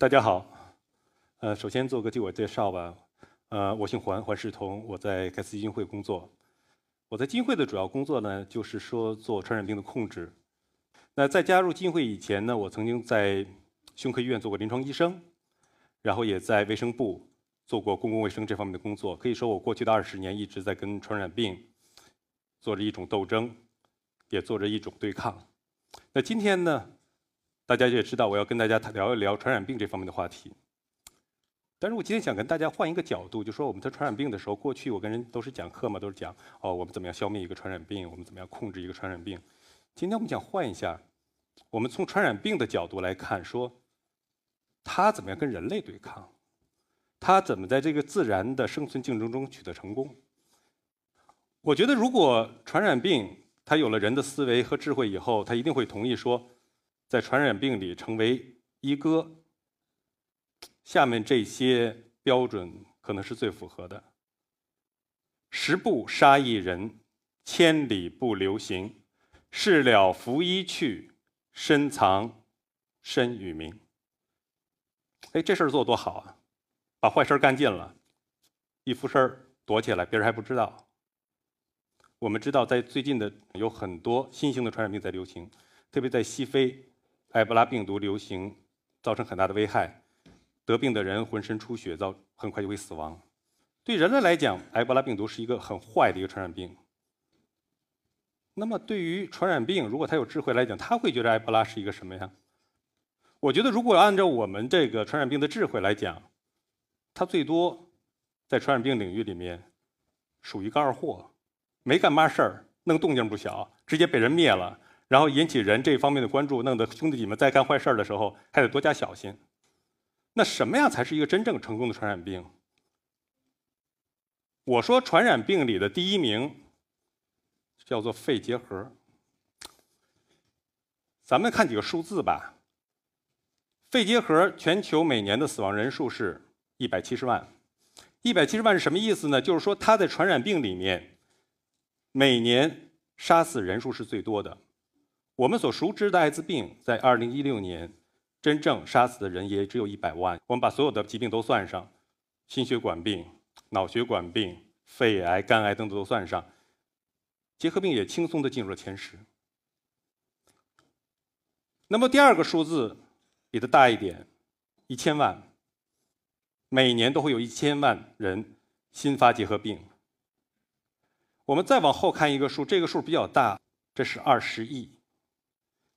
大家好，呃，首先做个自我介绍吧。呃，我姓黄，黄世彤，我在盖茨基金会工作。我在基金会的主要工作呢，就是说做传染病的控制。那在加入基金会以前呢，我曾经在胸科医院做过临床医生，然后也在卫生部做过公共卫生这方面的工作。可以说，我过去的二十年一直在跟传染病做着一种斗争，也做着一种对抗。那今天呢？大家也知道，我要跟大家聊一聊传染病这方面的话题。但是我今天想跟大家换一个角度，就说我们在传染病的时候，过去我跟人都是讲课嘛，都是讲哦，我们怎么样消灭一个传染病，我们怎么样控制一个传染病。今天我们想换一下，我们从传染病的角度来看，说它怎么样跟人类对抗，它怎么在这个自然的生存竞争中取得成功。我觉得，如果传染病它有了人的思维和智慧以后，它一定会同意说。在传染病里成为一哥，下面这些标准可能是最符合的：十步杀一人，千里不留行，事了拂衣去，深藏身与名。哎，这事儿做多好啊！把坏事干尽了，一俯身躲起来，别人还不知道。我们知道，在最近的有很多新型的传染病在流行，特别在西非。埃博拉病毒流行造成很大的危害，得病的人浑身出血，造很快就会死亡。对人类来讲，埃博拉病毒是一个很坏的一个传染病。那么，对于传染病，如果它有智慧来讲，它会觉得埃博拉是一个什么呀？我觉得，如果按照我们这个传染病的智慧来讲，它最多在传染病领域里面属于个二货，没干嘛事儿，弄动静不小，直接被人灭了。然后引起人这方面的关注，弄得兄弟姐妹在干坏事的时候还得多加小心。那什么样才是一个真正成功的传染病？我说传染病里的第一名叫做肺结核。咱们看几个数字吧。肺结核全球每年的死亡人数是一百七十万，一百七十万是什么意思呢？就是说它在传染病里面每年杀死人数是最多的。我们所熟知的艾滋病，在2016年真正杀死的人也只有一百万。我们把所有的疾病都算上，心血管病、脑血管病、肺癌、肝癌等等都算上，结核病也轻松的进入了前十。那么第二个数字比它大一点，一千万，每年都会有一千万人新发结核病。我们再往后看一个数，这个数比较大，这是二十亿。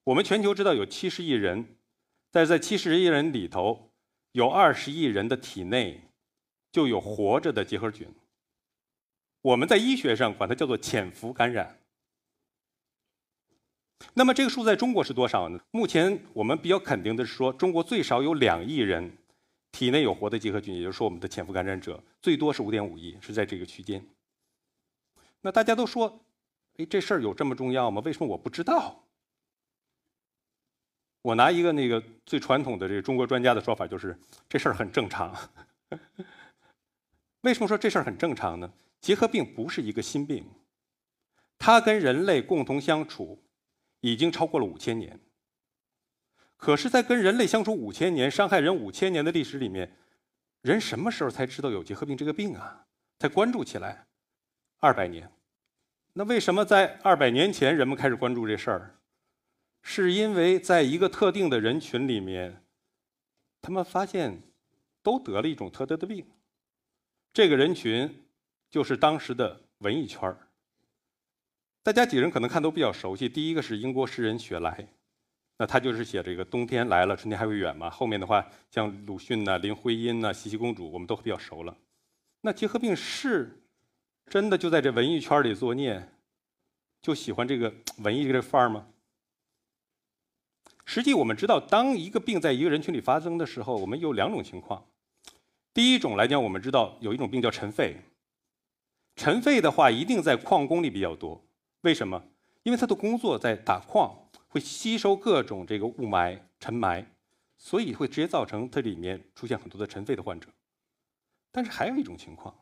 我们全球知道有七十亿人，但是在七十亿人里头，有二十亿人的体内就有活着的结核菌。我们在医学上管它叫做潜伏感染。那么这个数在中国是多少呢？目前我们比较肯定的是说，中国最少有两亿人体内有活的结核菌，也就是说我们的潜伏感染者最多是五点五亿，是在这个区间。那大家都说，哎，这事儿有这么重要吗？为什么我不知道？我拿一个那个最传统的这个中国专家的说法，就是这事儿很正常。为什么说这事儿很正常呢？结核病不是一个新病，它跟人类共同相处已经超过了五千年。可是，在跟人类相处五千年、伤害人五千年的历史里面，人什么时候才知道有结核病这个病啊？才关注起来？二百年。那为什么在二百年前人们开始关注这事儿？是因为在一个特定的人群里面，他们发现都得了一种特得的病。这个人群就是当时的文艺圈大家几人可能看都比较熟悉。第一个是英国诗人雪莱，那他就是写这个“冬天来了，春天还会远”嘛。后面的话，像鲁迅呐、林徽因呐、茜茜公主，我们都比较熟了。那结核病是真的就在这文艺圈里作孽，就喜欢这个文艺这个范儿吗？实际我们知道，当一个病在一个人群里发生的时候，我们有两种情况。第一种来讲，我们知道有一种病叫尘肺。尘肺的话，一定在矿工里比较多。为什么？因为他的工作在打矿，会吸收各种这个雾霾、尘霾，所以会直接造成它里面出现很多的尘肺的患者。但是还有一种情况，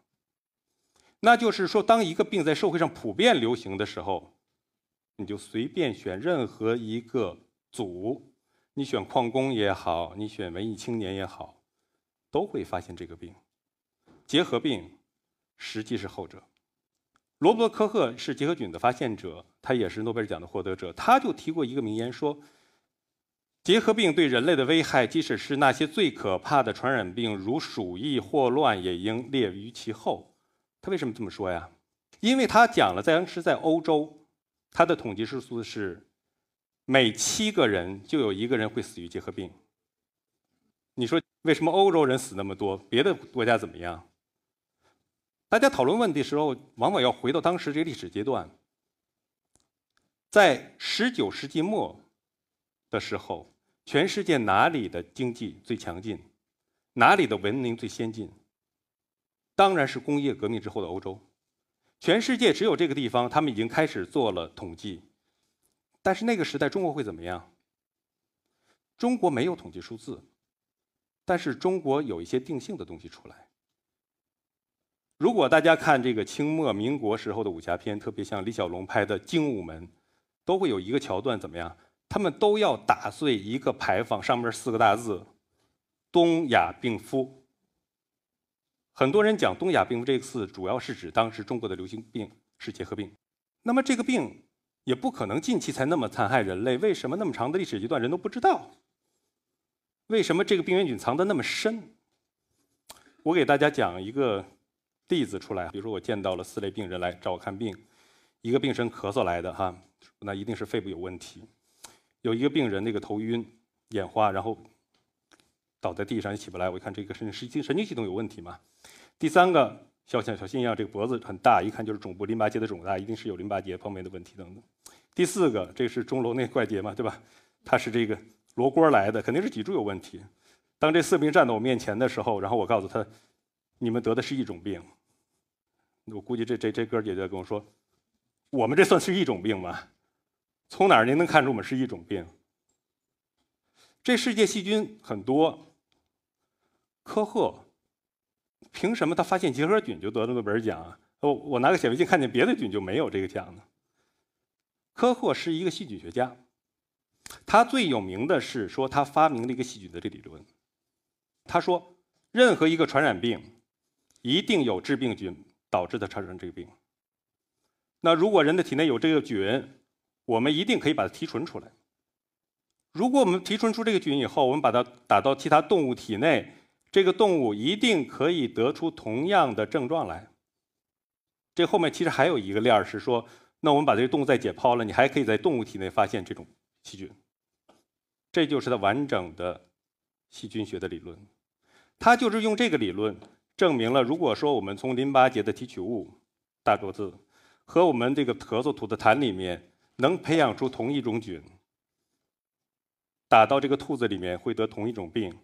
那就是说，当一个病在社会上普遍流行的时候，你就随便选任何一个。组，你选矿工也好，你选文艺青年也好，都会发现这个病。结核病实际是后者。罗伯特·科赫是结核菌的发现者，他也是诺贝尔奖的获得者。他就提过一个名言说：“结核病对人类的危害，即使是那些最可怕的传染病，如鼠疫、霍乱，也应列于其后。”他为什么这么说呀？因为他讲了，在当时在欧洲，他的统计数字是每七个人就有一个人会死于结核病。你说为什么欧洲人死那么多，别的国家怎么样？大家讨论问题的时候，往往要回到当时这个历史阶段。在十九世纪末的时候，全世界哪里的经济最强劲，哪里的文明最先进？当然是工业革命之后的欧洲。全世界只有这个地方，他们已经开始做了统计。但是那个时代，中国会怎么样？中国没有统计数字，但是中国有一些定性的东西出来。如果大家看这个清末民国时候的武侠片，特别像李小龙拍的《精武门》，都会有一个桥段，怎么样？他们都要打碎一个牌坊，上面四个大字“东亚病夫”。很多人讲“东亚病夫”这个字，主要是指当时中国的流行病是结核病。那么这个病也不可能近期才那么残害人类，为什么那么长的历史阶段人都不知道？为什么这个病原菌藏得那么深？我给大家讲一个。例子出来，比如说我见到了四类病人来找我看病，一个病生咳嗽来的哈，那一定是肺部有问题；有一个病人那个头晕、眼花，然后倒在地上也起不来，我一看这个神神经神经系统有问题嘛。第三个像小心一样，这个脖子很大，一看就是肿部淋巴结的肿大，一定是有淋巴结方面的问题等等。第四个，这是钟楼内怪结嘛，对吧？他是这个罗锅来的，肯定是脊柱有问题。当这四病站到我面前的时候，然后我告诉他，你们得的是一种病。我估计这这这哥姐姐跟我说：“我们这算是一种病吗？从哪儿您能看出我们是一种病？这世界细菌很多，科赫凭什么他发现结核菌就得了诺贝尔奖啊？我我拿个显微镜看见别的菌就没有这个奖呢？科霍是一个细菌学家，他最有名的是说他发明了一个细菌的这理论。他说，任何一个传染病一定有致病菌。”导致的产生这个病。那如果人的体内有这个菌，我们一定可以把它提纯出来。如果我们提纯出这个菌以后，我们把它打到其他动物体内，这个动物一定可以得出同样的症状来。这后面其实还有一个链儿是说，那我们把这个动物再解剖了，你还可以在动物体内发现这种细菌。这就是它完整的细菌学的理论。它就是用这个理论。证明了，如果说我们从淋巴结的提取物大桌子和我们这个咳嗽吐的痰里面能培养出同一种菌，打到这个兔子里面会得同一种病。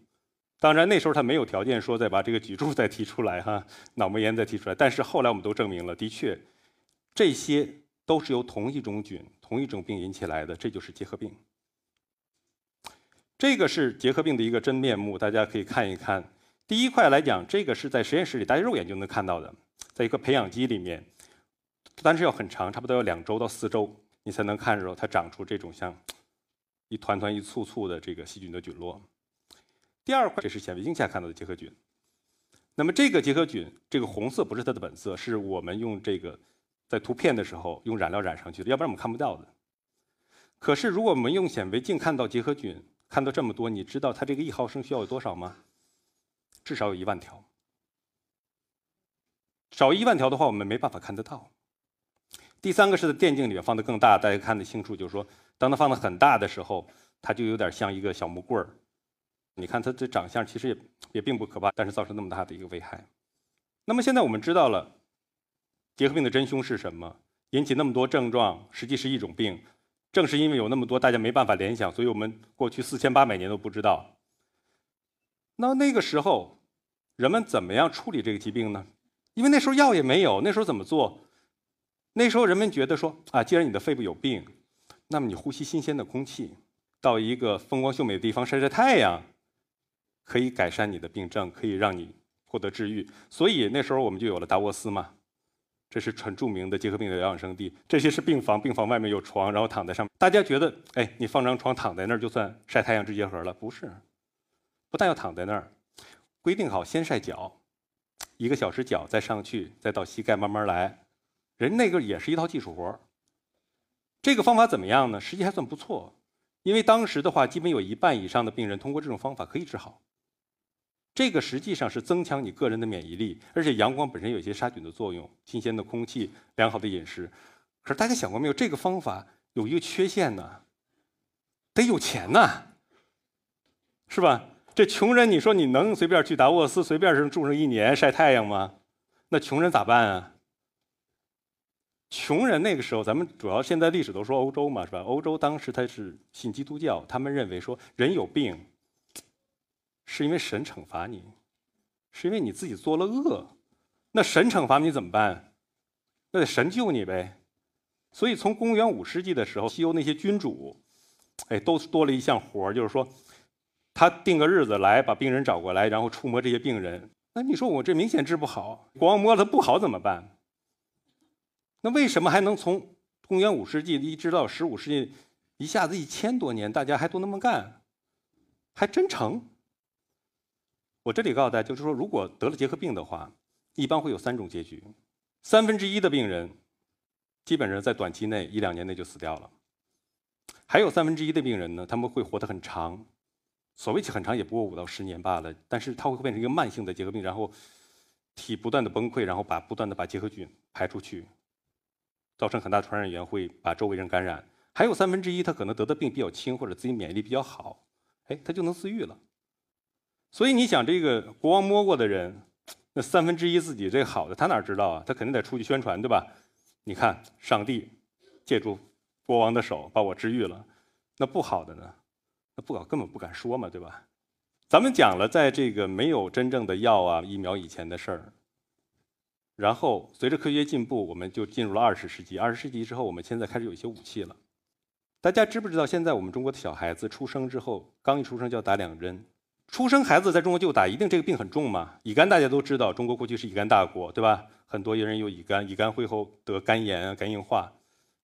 当然那时候他没有条件说再把这个脊柱再提出来哈，脑膜炎再提出来。但是后来我们都证明了，的确这些都是由同一种菌、同一种病引起来的，这就是结核病。这个是结核病的一个真面目，大家可以看一看。第一块来讲，这个是在实验室里，大家肉眼就能看到的，在一个培养基里面，但是要很长，差不多要两周到四周，你才能看着它长出这种像一团团、一簇簇的这个细菌的菌落。第二块，这是显微镜下看到的结核菌。那么这个结核菌，这个红色不是它的本色，是我们用这个在图片的时候用染料染上去的，要不然我们看不到的。可是如果我们用显微镜看到结核菌，看到这么多，你知道它这个一毫升需要有多少吗？至少有一万条，少一万条的话，我们没办法看得到。第三个是在电镜里面放的更大，大家看得清楚，就是说，当它放的很大的时候，它就有点像一个小木棍儿。你看他的长相其实也也并不可怕，但是造成那么大的一个危害。那么现在我们知道了，结核病的真凶是什么，引起那么多症状，实际是一种病。正是因为有那么多大家没办法联想，所以我们过去四千八百年都不知道。那那个时候，人们怎么样处理这个疾病呢？因为那时候药也没有，那时候怎么做？那时候人们觉得说啊，既然你的肺部有病，那么你呼吸新鲜的空气，到一个风光秀美的地方晒晒太阳，可以改善你的病症，可以让你获得治愈。所以那时候我们就有了达沃斯嘛，这是很著名的结核病的疗养圣地。这些是病房，病房外面有床，然后躺在上面。大家觉得，哎，你放张床躺在那儿就算晒太阳治结核了？不是，不但要躺在那儿，规定好先晒脚，一个小时脚再上去，再到膝盖慢慢来。人那个也是一套技术活这个方法怎么样呢？实际还算不错，因为当时的话，基本有一半以上的病人通过这种方法可以治好。这个实际上是增强你个人的免疫力，而且阳光本身有一些杀菌的作用，新鲜的空气、良好的饮食。可是大家想过没有？这个方法有一个缺陷呢，得有钱呐，是吧？这穷人，你说你能随便去达沃斯随便是住上一年晒太阳吗？那穷人咋办啊？穷人那个时候，咱们主要现在历史都说欧洲嘛，是吧？欧洲当时他是信基督教，他们认为说人有病。是因为神惩罚你，是因为你自己做了恶，那神惩罚你怎么办？那得神救你呗。所以从公元五世纪的时候，西欧那些君主，哎，都多了一项活就是说，他定个日子来把病人找过来，然后触摸这些病人。那你说我这明显治不好，光摸他不好怎么办？那为什么还能从公元五世纪一直到十五世纪，一下子一千多年，大家还都那么干，还真成？我这里告诉大家，就是说，如果得了结核病的话，一般会有三种结局：三分之一的病人基本上在短期内一两年内就死掉了；还有三分之一的病人呢，他们会活得很长，所谓很长也不过五到十年罢了。但是它会变成一个慢性的结核病，然后体不断的崩溃，然后把不断的把结核菌排出去，造成很大传染源，会把周围人感染。还有三分之一，他可能得的病比较轻，或者自己免疫力比较好，哎，他就能自愈了。所以你想，这个国王摸过的人，那三分之一自己这好的，他哪知道啊？他肯定得出去宣传，对吧？你看，上帝借助国王的手把我治愈了，那不好的呢？那不搞根本不敢说嘛，对吧？咱们讲了，在这个没有真正的药啊、疫苗以前的事儿，然后随着科学进步，我们就进入了二十世纪。二十世纪之后，我们现在开始有一些武器了。大家知不知道，现在我们中国的小孩子出生之后，刚一出生就要打两针？出生孩子在中国就打，一定这个病很重吗？乙肝大家都知道，中国过去是乙肝大国，对吧？很多人有乙肝，乙肝会后得肝炎、肝硬化，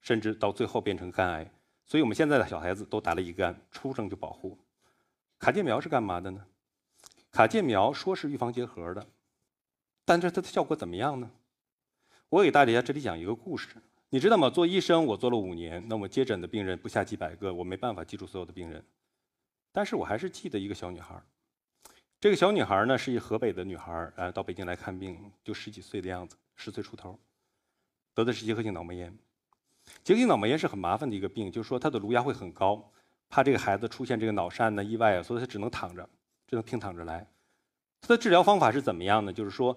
甚至到最后变成肝癌。所以我们现在的小孩子都打了乙肝，出生就保护。卡介苗是干嘛的呢？卡介苗说是预防结核的，但是它的效果怎么样呢？我给大家这里讲一个故事，你知道吗？做医生我做了五年，那么接诊的病人不下几百个，我没办法记住所有的病人。但是我还是记得一个小女孩这个小女孩呢是一河北的女孩呃，到北京来看病，就十几岁的样子，十岁出头，得的是结核性脑膜炎。结核性脑膜炎是很麻烦的一个病，就是说她的颅压会很高，怕这个孩子出现这个脑疝呢意外啊，所以她只能躺着，只能平躺着来。她的治疗方法是怎么样呢？就是说，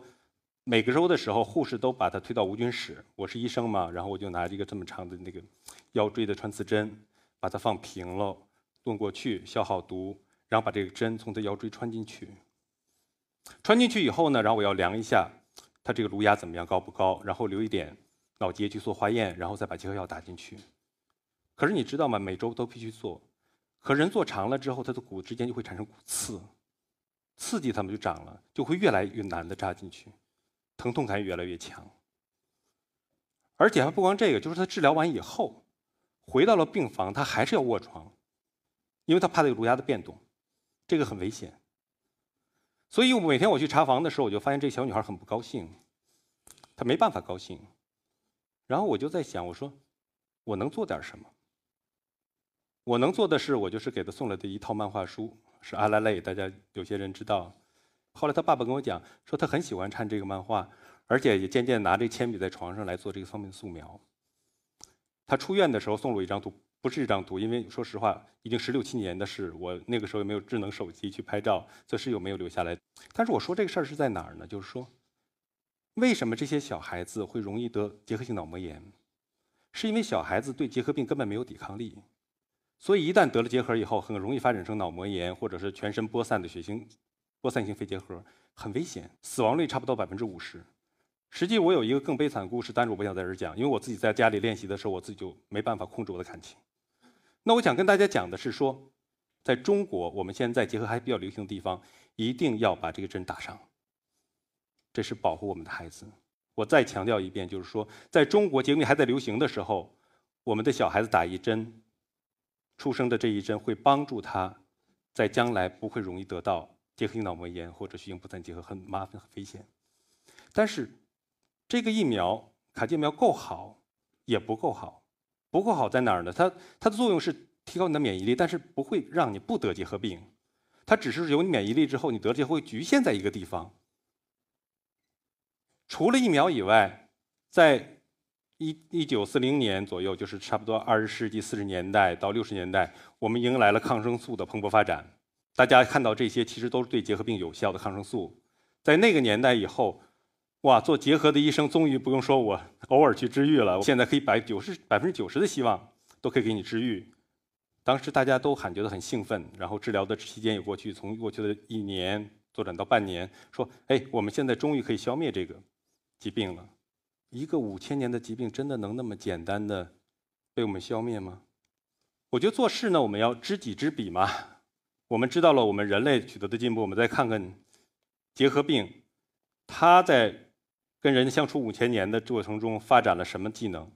每个周的时候，护士都把她推到无菌室，我是医生嘛，然后我就拿一个这么长的那个腰椎的穿刺针，把它放平了。炖过去，消好毒，然后把这个针从他腰椎穿进去。穿进去以后呢，然后我要量一下他这个颅压怎么样，高不高？然后留一点脑结去做化验，然后再把结核药打进去。可是你知道吗？每周都必须做。可人做长了之后，他的骨之间就会产生骨刺，刺激他们就长了，就会越来越难的扎进去，疼痛感越来越强。而且还不光这个，就是他治疗完以后，回到了病房，他还是要卧床。因为他怕这个颅压的变动，这个很危险。所以每天我去查房的时候，我就发现这小女孩很不高兴，她没办法高兴。然后我就在想，我说我能做点什么？我能做的是，我就是给她送来的一套漫画书，是阿拉蕾，大家有些人知道。后来他爸爸跟我讲，说他很喜欢看这个漫画，而且也渐渐拿着铅笔在床上来做这个方面的素描。他出院的时候送了我一张图。不是这张图，因为说实话，已经十六七年的事，我那个时候也没有智能手机去拍照，这是有没有留下来？但是我说这个事儿是在哪儿呢？就是说，为什么这些小孩子会容易得结核性脑膜炎？是因为小孩子对结核病根本没有抵抗力，所以一旦得了结核以后，很容易发展成脑膜炎，或者是全身播散的血型播散性肺结核，很危险，死亡率差不多百分之五十。实际我有一个更悲惨的故事，但是我不想在这儿讲，因为我自己在家里练习的时候，我自己就没办法控制我的感情。那我想跟大家讲的是说，在中国，我们现在结合还比较流行的地方，一定要把这个针打上。这是保护我们的孩子。我再强调一遍，就是说，在中国结核还在流行的时候，我们的小孩子打一针，出生的这一针会帮助他，在将来不会容易得到结核性脑膜炎或者血性不散结核，很麻烦、很危险。但是，这个疫苗卡介苗够好，也不够好。不够好在哪儿呢？它它的作用是提高你的免疫力，但是不会让你不得结核病。它只是有你免疫力之后，你得结核会局限在一个地方。除了疫苗以外，在一一九四零年左右，就是差不多二十世纪四十年代到六十年代，我们迎来了抗生素的蓬勃发展。大家看到这些，其实都是对结核病有效的抗生素。在那个年代以后。哇，做结核的医生终于不用说我偶尔去治愈了，我现在可以百九十百分之九十的希望都可以给你治愈。当时大家都喊觉得很兴奋，然后治疗的期间也过去，从过去的一年拓展到半年，说哎，我们现在终于可以消灭这个疾病了。一个五千年的疾病真的能那么简单的被我们消灭吗？我觉得做事呢，我们要知己知彼嘛。我们知道了我们人类取得的进步，我们再看看结核病，它在。跟人相处五千年的过程中，发展了什么技能？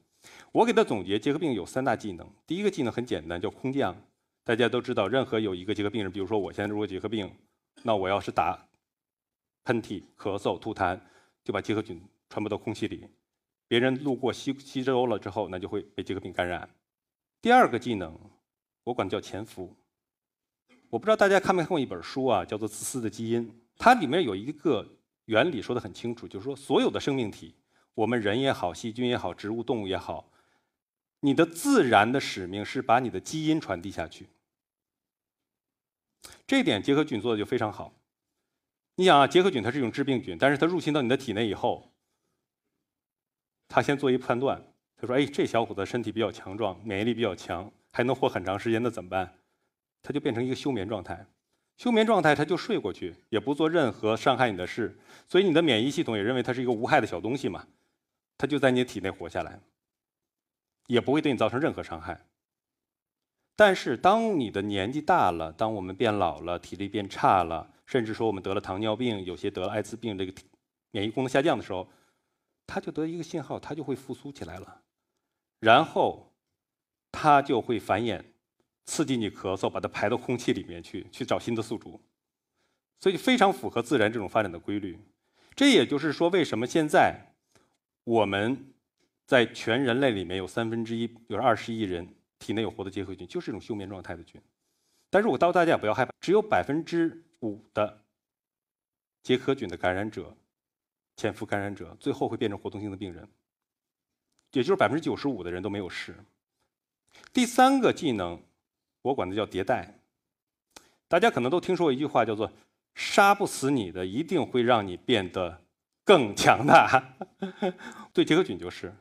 我给他总结，结核病有三大技能。第一个技能很简单，叫空降。大家都知道，任何有一个结核病人，比如说我现在如果结核病，那我要是打喷嚏、咳嗽、吐痰，就把结核菌传播到空气里，别人路过吸吸收了之后，那就会被结核病感染。第二个技能，我管叫潜伏。我不知道大家看没看过一本书啊，叫做《自私的基因》，它里面有一个。原理说得很清楚，就是说，所有的生命体，我们人也好，细菌也好，植物、动物也好，你的自然的使命是把你的基因传递下去。这点结核菌做的就非常好。你想啊，结核菌它是一种致病菌，但是它入侵到你的体内以后，它先做一判断，他说：“哎，这小伙子身体比较强壮，免疫力比较强，还能活很长时间，那怎么办？”它就变成一个休眠状态。休眠状态，他就睡过去，也不做任何伤害你的事，所以你的免疫系统也认为它是一个无害的小东西嘛，它就在你的体内活下来，也不会对你造成任何伤害。但是当你的年纪大了，当我们变老了，体力变差了，甚至说我们得了糖尿病，有些得了艾滋病，这个免疫功能下降的时候，它就得一个信号，它就会复苏起来了，然后它就会繁衍。刺激你咳嗽，把它排到空气里面去，去找新的宿主，所以非常符合自然这种发展的规律。这也就是说，为什么现在我们在全人类里面有三分之一，有二十亿人体内有活的结核菌，就是一种休眠状态的菌。但是我告诉大家不要害怕，只有百分之五的结核菌的感染者、潜伏感染者，最后会变成活动性的病人，也就是百分之九十五的人都没有事。第三个技能。我管它叫迭代。大家可能都听说过一句话，叫做“杀不死你的，一定会让你变得更强大”。对结核菌就是。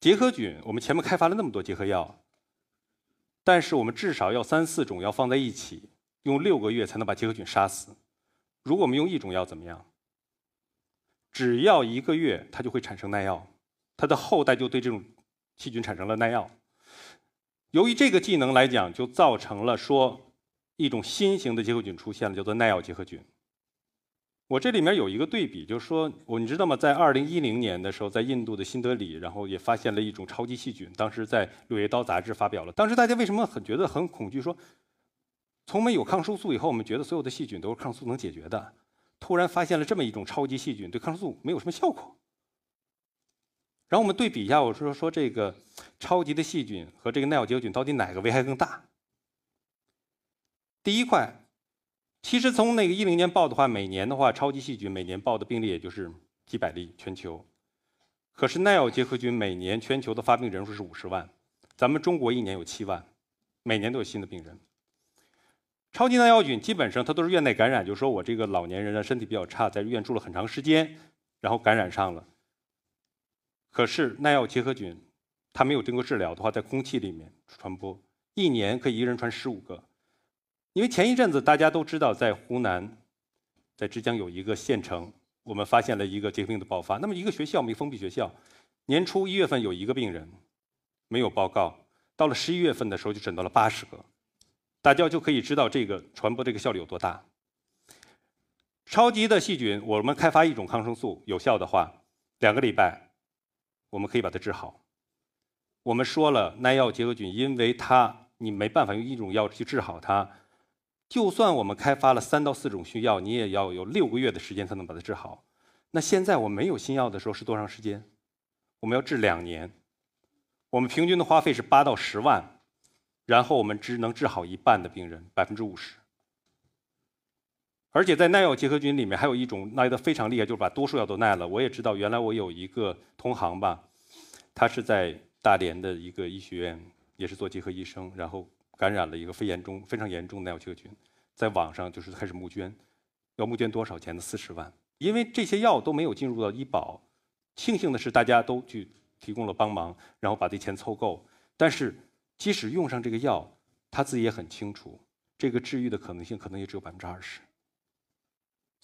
结核菌，我们前面开发了那么多结核药，但是我们至少要三四种药放在一起，用六个月才能把结核菌杀死。如果我们用一种药怎么样？只要一个月，它就会产生耐药，它的后代就对这种细菌产生了耐药。由于这个技能来讲，就造成了说一种新型的结核菌出现了，叫做耐药结核菌。我这里面有一个对比，就是说，我你知道吗？在二零一零年的时候，在印度的新德里，然后也发现了一种超级细菌，当时在《柳叶刀》杂志发表了。当时大家为什么很觉得很恐惧？说从没有抗生素以后，我们觉得所有的细菌都是抗生素能解决的，突然发现了这么一种超级细菌，对抗生素没有什么效果。然后我们对比一下，我说说这个超级的细菌和这个耐药结核菌到底哪个危害更大？第一块，其实从那个一零年报的话，每年的话，超级细菌每年报的病例也就是几百例全球。可是耐药结核菌每年全球的发病人数是五十万，咱们中国一年有七万，每年都有新的病人。超级耐药菌基本上它都是院内感染，就是说我这个老年人的身体比较差，在医院住了很长时间，然后感染上了。可是耐药结核菌，它没有经过治疗的话，在空气里面传播，一年可以一人传十五个。因为前一阵子大家都知道，在湖南，在枝江有一个县城，我们发现了一个结核病的爆发。那么一个学校，没封闭学校，年初一月份有一个病人，没有报告，到了十一月份的时候就诊到了八十个，大家就可以知道这个传播这个效率有多大。超级的细菌，我们开发一种抗生素有效的话，两个礼拜，我们可以把它治好。我们说了，耐药结核菌，因为它你没办法用一种药去治好它，就算我们开发了三到四种新药，你也要有六个月的时间才能把它治好。那现在我没有新药的时候是多长时间？我们要治两年，我们平均的花费是八到十万，然后我们只能治好一半的病人，百分之五十。而且在耐药结核菌里面还有一种耐得非常厉害，就是把多数药都耐了。我也知道，原来我有一个同行吧，他是在大连的一个医学院，也是做结核医生，然后感染了一个非严重、非常严重的耐药结核菌，在网上就是开始募捐，要募捐多少钱呢？四十万。因为这些药都没有进入到医保，庆幸的是大家都去提供了帮忙，然后把这钱凑够。但是即使用上这个药，他自己也很清楚，这个治愈的可能性可能也只有百分之二十。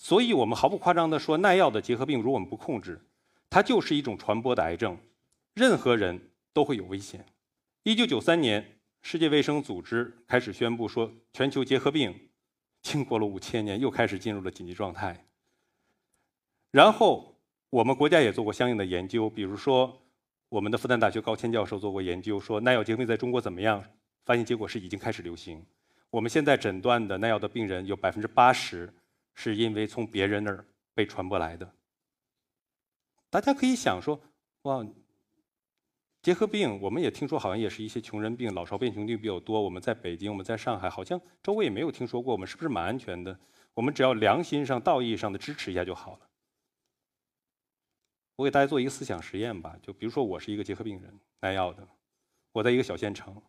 所以我们毫不夸张地说，耐药的结核病，如果我们不控制，它就是一种传播的癌症，任何人都会有危险。一九九三年，世界卫生组织开始宣布说，全球结核病经过了五千年，又开始进入了紧急状态。然后我们国家也做过相应的研究，比如说我们的复旦大学高谦教授做过研究，说耐药结核病在中国怎么样？发现结果是已经开始流行。我们现在诊断的耐药的病人有百分之八十。是因为从别人那儿被传播来的。大家可以想说，哇，结核病我们也听说，好像也是一些穷人病，老少病穷病比较多。我们在北京，我们在上海，好像周围也没有听说过。我们是不是蛮安全的？我们只要良心上、道义上的支持一下就好了。我给大家做一个思想实验吧，就比如说我是一个结核病人，耐药的，我在一个小县城，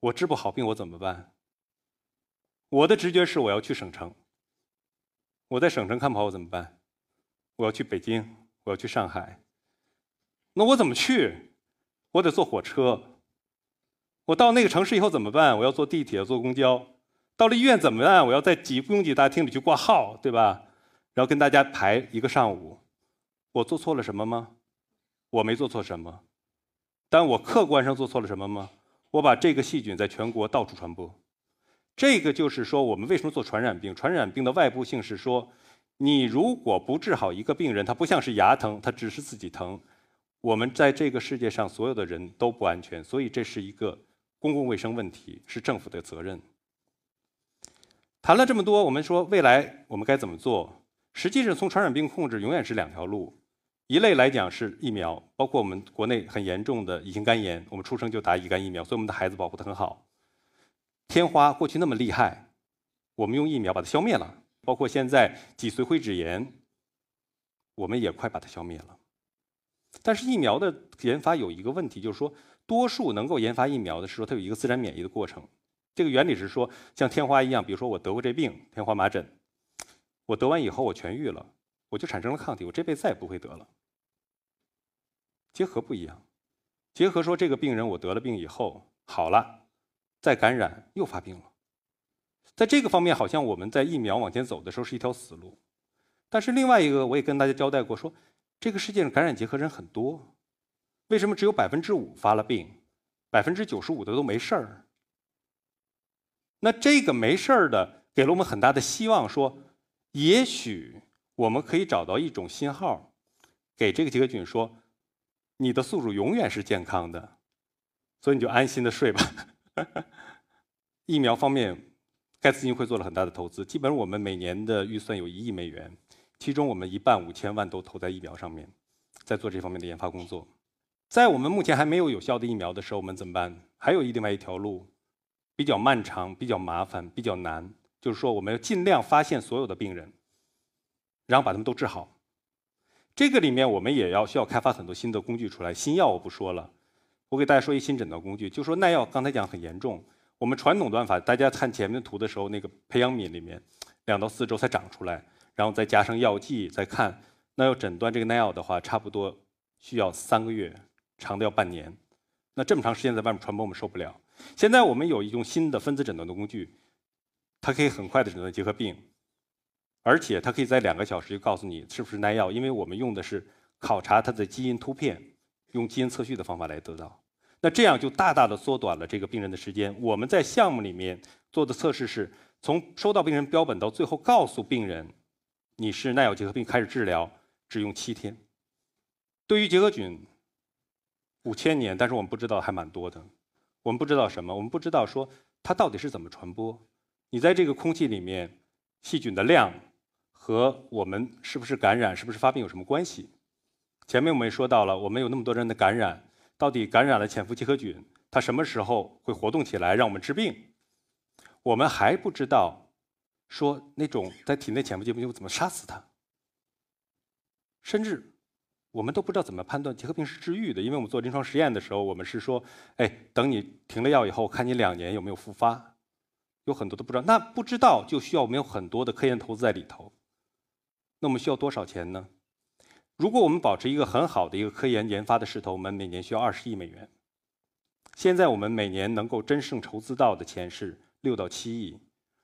我治不好病，我怎么办？我的直觉是我要去省城。我在省城看不好我怎么办？我要去北京，我要去上海。那我怎么去？我得坐火车。我到那个城市以后怎么办？我要坐地铁、坐公交。到了医院怎么办？我要在挤拥挤大厅里去挂号，对吧？然后跟大家排一个上午。我做错了什么吗？我没做错什么。但我客观上做错了什么吗？我把这个细菌在全国到处传播。这个就是说，我们为什么做传染病？传染病的外部性是说，你如果不治好一个病人，他不像是牙疼，他只是自己疼。我们在这个世界上所有的人都不安全，所以这是一个公共卫生问题，是政府的责任。谈了这么多，我们说未来我们该怎么做？实际上，从传染病控制永远是两条路，一类来讲是疫苗，包括我们国内很严重的乙型肝炎，我们出生就打乙肝疫苗，所以我们的孩子保护得很好。天花过去那么厉害，我们用疫苗把它消灭了。包括现在脊髓灰质炎，我们也快把它消灭了。但是疫苗的研发有一个问题，就是说，多数能够研发疫苗的是说它有一个自然免疫的过程。这个原理是说，像天花一样，比如说我得过这病，天花麻疹，我得完以后我痊愈了，我就产生了抗体，我这辈子再也不会得了。结核不一样，结核说这个病人我得了病以后好了。再感染又发病了，在这个方面，好像我们在疫苗往前走的时候是一条死路。但是另外一个，我也跟大家交代过，说这个世界上感染结核人很多，为什么只有百分之五发了病，百分之九十五的都没事儿？那这个没事儿的，给了我们很大的希望，说也许我们可以找到一种信号，给这个结核菌说，你的宿主永远是健康的，所以你就安心的睡吧。疫苗方面，盖茨基金会做了很大的投资，基本上我们每年的预算有一亿美元，其中我们一半五千万都投在疫苗上面，在做这方面的研发工作。在我们目前还没有有效的疫苗的时候，我们怎么办？还有一另外一条路，比较漫长、比较麻烦、比较难，就是说我们要尽量发现所有的病人，然后把他们都治好。这个里面我们也要需要开发很多新的工具出来，新药我不说了。我给大家说一新诊断工具，就说耐药刚才讲很严重。我们传统断法，大家看前面图的时候，那个培养皿里面两到四周才长出来，然后再加上药剂，再看那要诊断这个耐药的话，差不多需要三个月，长的要半年。那这么长时间在外面传播，我们受不了。现在我们有一种新的分子诊断的工具，它可以很快的诊断结核病，而且它可以在两个小时就告诉你是不是耐药，因为我们用的是考察它的基因突变，用基因测序的方法来得到。那这样就大大的缩短了这个病人的时间。我们在项目里面做的测试是，从收到病人标本到最后告诉病人你是耐药结核病开始治疗，只用七天。对于结核菌，五千年，但是我们不知道还蛮多的。我们不知道什么？我们不知道说它到底是怎么传播。你在这个空气里面，细菌的量和我们是不是感染、是不是发病有什么关系？前面我们也说到了，我们有那么多人的感染，到底感染了潜伏结核菌，它什么时候会活动起来让我们治病？我们还不知道说那种在体内潜伏结核菌怎么杀死它，甚至。我们都不知道怎么判断结核病是治愈的，因为我们做临床实验的时候，我们是说，哎，等你停了药以后，看你两年有没有复发，有很多都不知道。那不知道就需要我们有很多的科研投资在里头。那我们需要多少钱呢？如果我们保持一个很好的一个科研研发的势头，我们每年需要二十亿美元。现在我们每年能够真正筹资到的钱是六到七亿，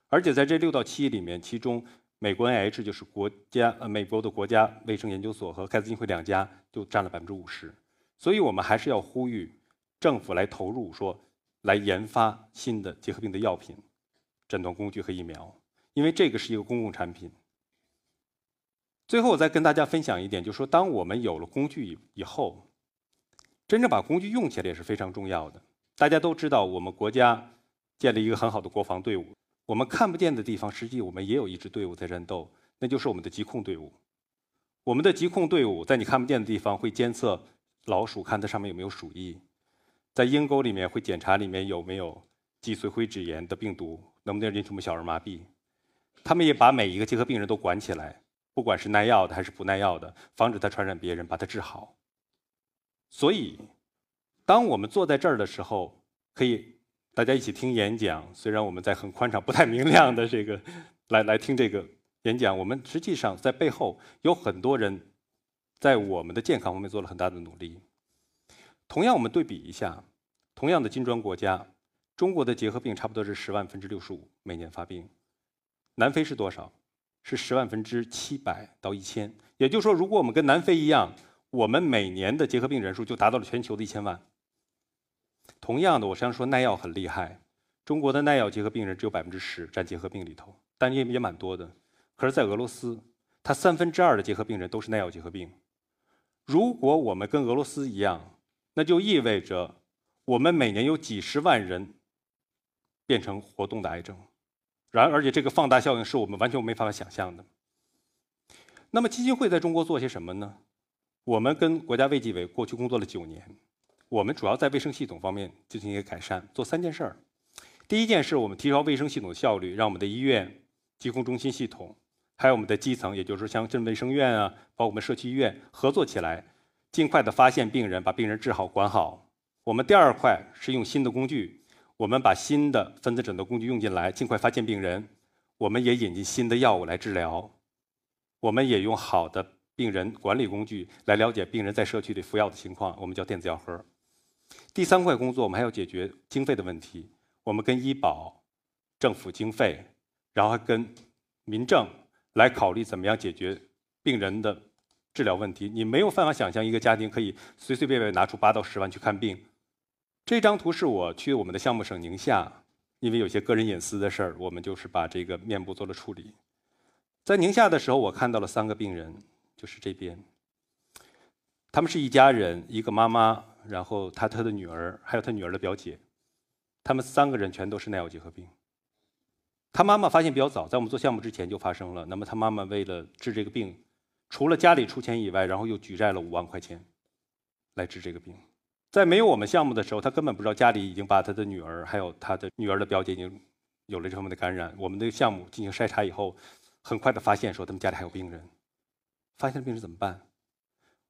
而且在这六到七亿里面，其中。美国 NH 就是国家呃，美国的国家卫生研究所和盖茨基金会两家就占了百分之五十，所以我们还是要呼吁政府来投入，说来研发新的结核病的药品、诊断工具和疫苗，因为这个是一个公共产品。最后，我再跟大家分享一点，就是说，当我们有了工具以以后，真正把工具用起来也是非常重要的。大家都知道，我们国家建立一个很好的国防队伍。我们看不见的地方，实际我们也有一支队伍在战斗，那就是我们的疾控队伍。我们的疾控队伍在你看不见的地方会监测老鼠，看它上面有没有鼠疫；在鹰沟里面会检查里面有没有脊髓灰质炎的病毒，能不能引起我们小儿麻痹。他们也把每一个结核病人都管起来，不管是耐药的还是不耐药的，防止它传染别人，把它治好。所以，当我们坐在这儿的时候，可以。大家一起听演讲，虽然我们在很宽敞、不太明亮的这个来来听这个演讲，我们实际上在背后有很多人在我们的健康方面做了很大的努力。同样，我们对比一下，同样的金砖国家，中国的结核病差不多是十万分之六十五每年发病，南非是多少？是十万分之七百到一千。也就是说，如果我们跟南非一样，我们每年的结核病人数就达到了全球的一千万。同样的，我常说耐药很厉害。中国的耐药结核病人只有百分之十占结核病里头，但也也蛮多的。可是，在俄罗斯，它三分之二的结核病人都是耐药结核病。如果我们跟俄罗斯一样，那就意味着我们每年有几十万人变成活动的癌症。然而且这个放大效应是我们完全没办法想象的。那么基金会在中国做些什么呢？我们跟国家卫计委过去工作了九年。我们主要在卫生系统方面进行一个改善，做三件事儿。第一件事，我们提高卫生系统的效率，让我们的医院、疾控中心系统，还有我们的基层，也就是说像镇卫生院啊，包括我们社区医院合作起来，尽快的发现病人，把病人治好、管好。我们第二块是用新的工具，我们把新的分子诊断工具用进来，尽快发现病人。我们也引进新的药物来治疗，我们也用好的病人管理工具来了解病人在社区里服药的情况，我们叫电子药盒。第三块工作，我们还要解决经费的问题。我们跟医保、政府经费，然后还跟民政来考虑怎么样解决病人的治疗问题。你没有办法想象一个家庭可以随随便便拿出八到十万去看病。这张图是我去我们的项目省宁夏，因为有些个人隐私的事儿，我们就是把这个面部做了处理。在宁夏的时候，我看到了三个病人，就是这边，他们是一家人，一个妈妈。然后他他的女儿，还有他女儿的表姐，他们三个人全都是耐药结核病。他妈妈发现比较早，在我们做项目之前就发生了。那么他妈妈为了治这个病，除了家里出钱以外，然后又举债了五万块钱来治这个病。在没有我们项目的时候，他根本不知道家里已经把他的女儿还有他的女儿的表姐已经有了这方面的感染。我们的项目进行筛查以后，很快的发现说他们家里还有病人。发现了病人怎么办？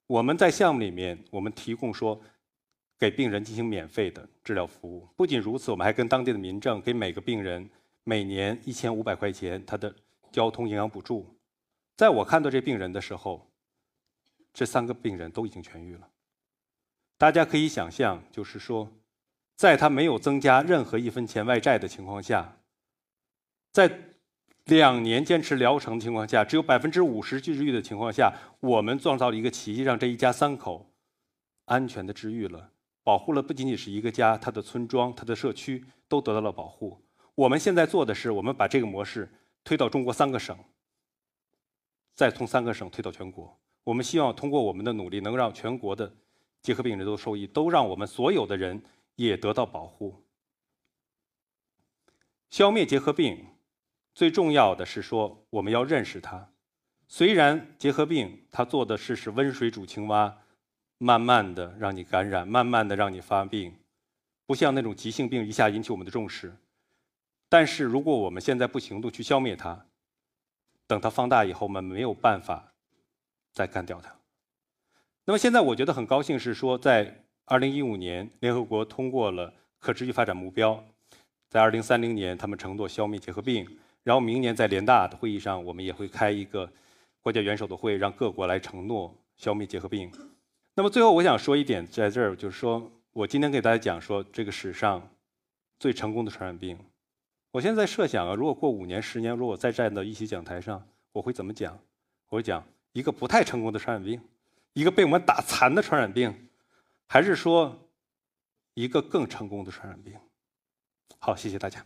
我们在项目里面，我们提供说。给病人进行免费的治疗服务。不仅如此，我们还跟当地的民政给每个病人每年一千五百块钱他的交通营养补助。在我看到这病人的时候，这三个病人都已经痊愈了。大家可以想象，就是说，在他没有增加任何一分钱外债的情况下，在两年坚持疗程的情况下，只有百分之五十治愈的情况下，我们创造了一个奇迹，让这一家三口安全的治愈了。保护了不仅仅是一个家，他的村庄、他的社区都得到了保护。我们现在做的是，我们把这个模式推到中国三个省，再从三个省推到全国。我们希望通过我们的努力，能让全国的结核病人都受益，都让我们所有的人也得到保护。消灭结核病，最重要的是说我们要认识它。虽然结核病它做的是是温水煮青蛙，慢慢的让你感染，慢慢的让你发病，不像那种急性病一下引起我们的重视。但是如果我们现在不行动去消灭它，等它放大以后，我们没有办法再干掉它。那么现在我觉得很高兴是说，在二零一五年，联合国通过了可持续发展目标，在二零三零年他们承诺消灭结核病，然后明年在联大的会议上，我们也会开一个国家元首的会，让各国来承诺消灭结核病。那么最后我想说一点，在这儿就是说我今天给大家讲说这个史上最成功的传染病。我现在设想啊，如果过五年、十年，如果再站到一席讲台上，我会怎么讲？我会讲一个不太成功的传染病，一个被我们打残的传染病，还是说一个更成功的传染病？好，谢谢大家。